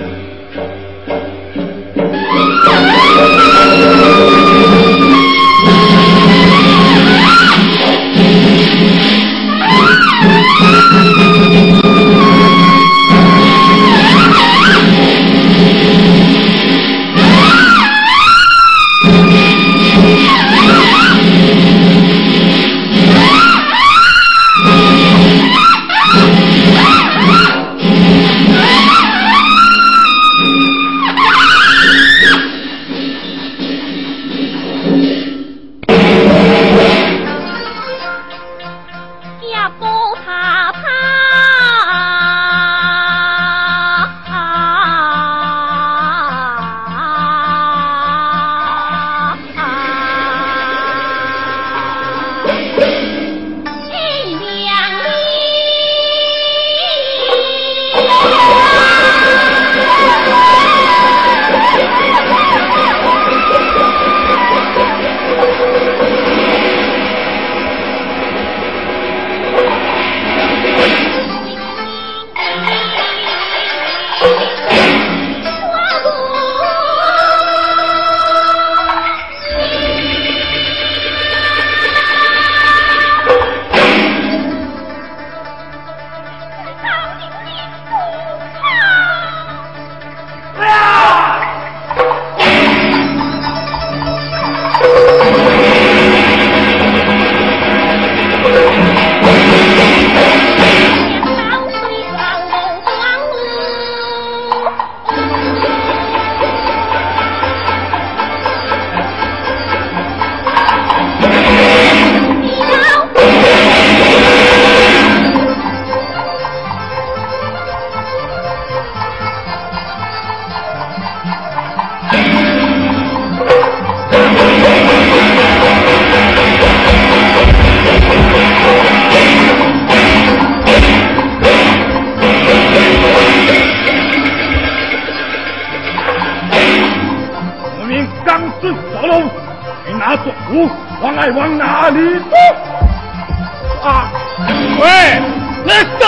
done.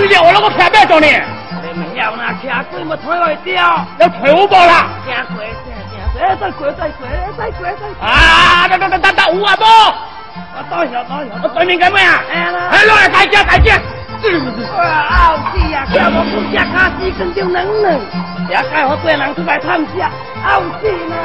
你的，我那个偏不要叫你。要那钱，怎么退回掉？要退我包了。钱贵，钱贵，再贵，再贵，再贵，再贵。啊，等等等等等，五万多。我等一下，等。我对面干嘛呀？哎呀，哎，大姐，大姐。啊，好气呀！叫我不接，他几根就能了。要改我对人出来探下，好气呢。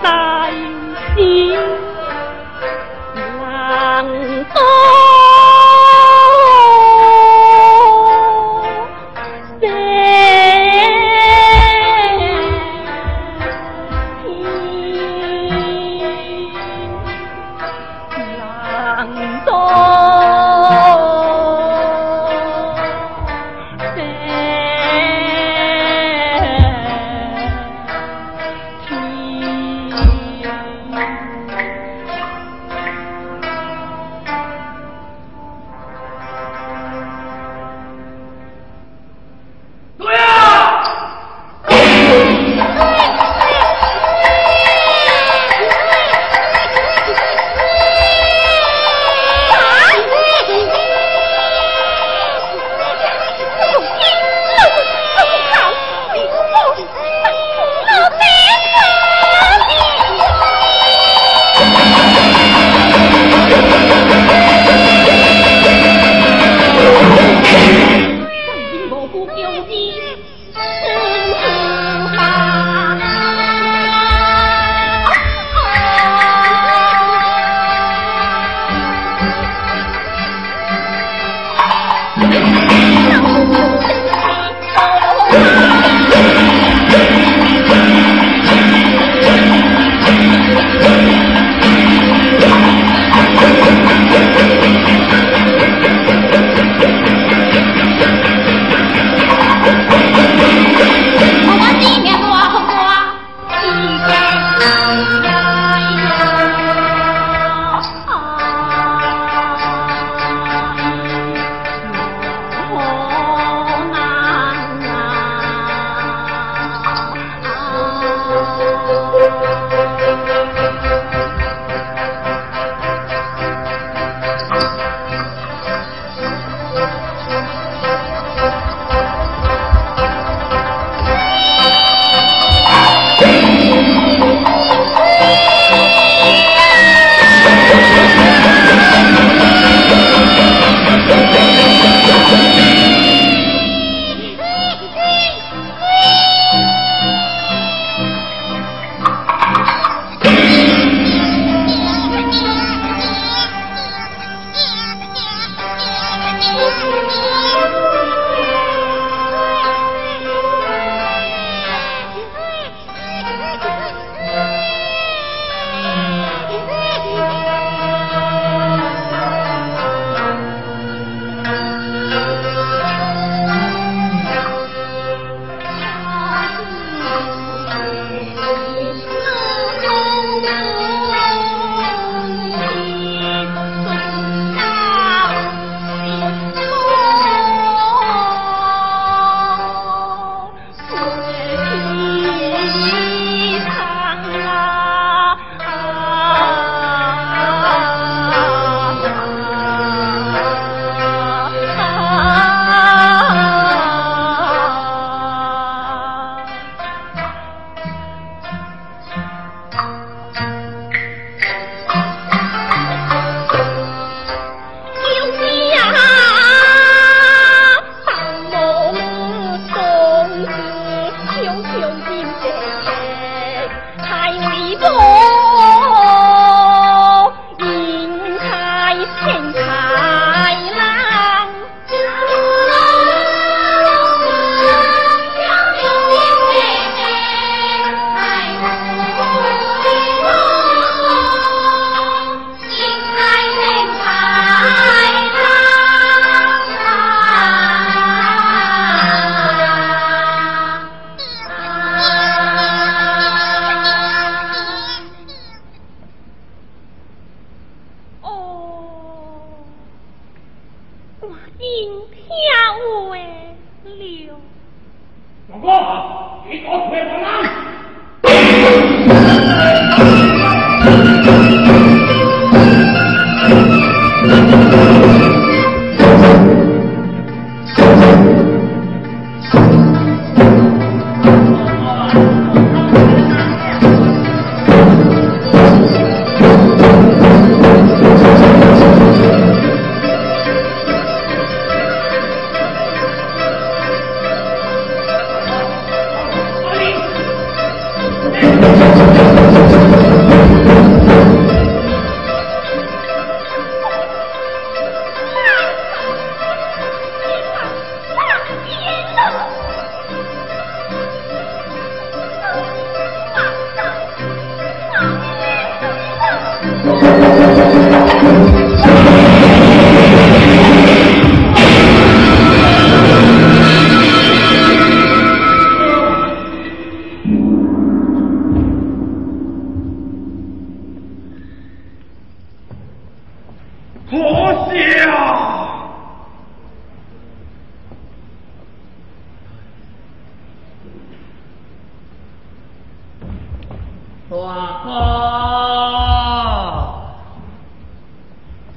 大智难多。你搞出来我哪？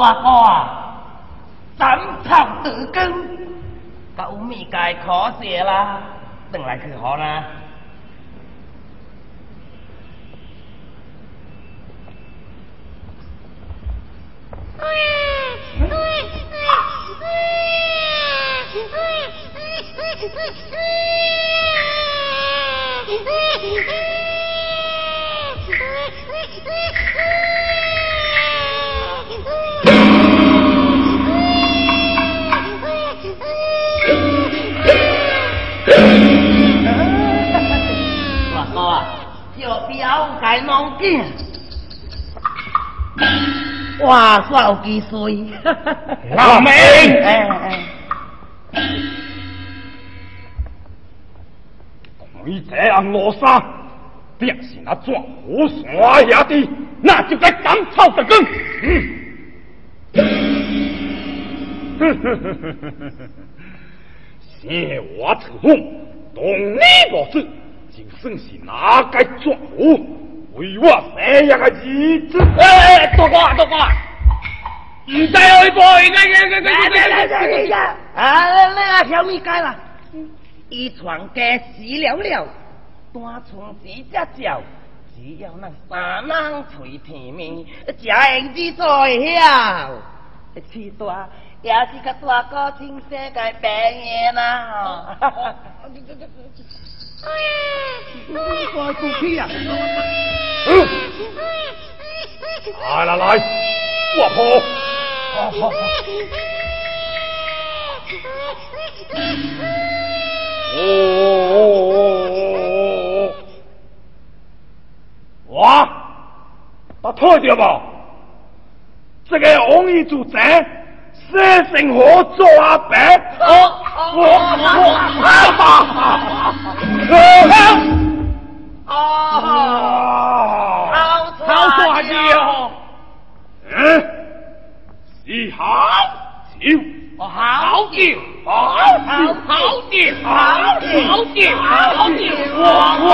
大哥啊，斩草除根，有物该可惜啦，等来去好啦。该弄紧，哇，算有几岁？老妹，哎哎，你这样落沙，必是那壮虎山下的，那就该斩草的根。嗯，呵呵呵呵呵呵，先我出风，动你不子，就算是哪该壮虎。为我生一个儿子，哎，大哥，大哥，唔使去报，应该应该应该应该应该，啊，你啊条命该啦，一床家死了了，单从子只叫，只要那三人垂天命，才应知在晓，气大也是个大哥亲生个病人呐。快过去呀！嗯，来来来，我婆，好好好。哦，哇，他退掉吧？这个王义主宅，生生活做阿伯。哦哦哦！哈哈哈哈！哦，好帅哟！嗯，是好酒，好酒，好酒，好酒，好酒，好酒，好酒，哇哇！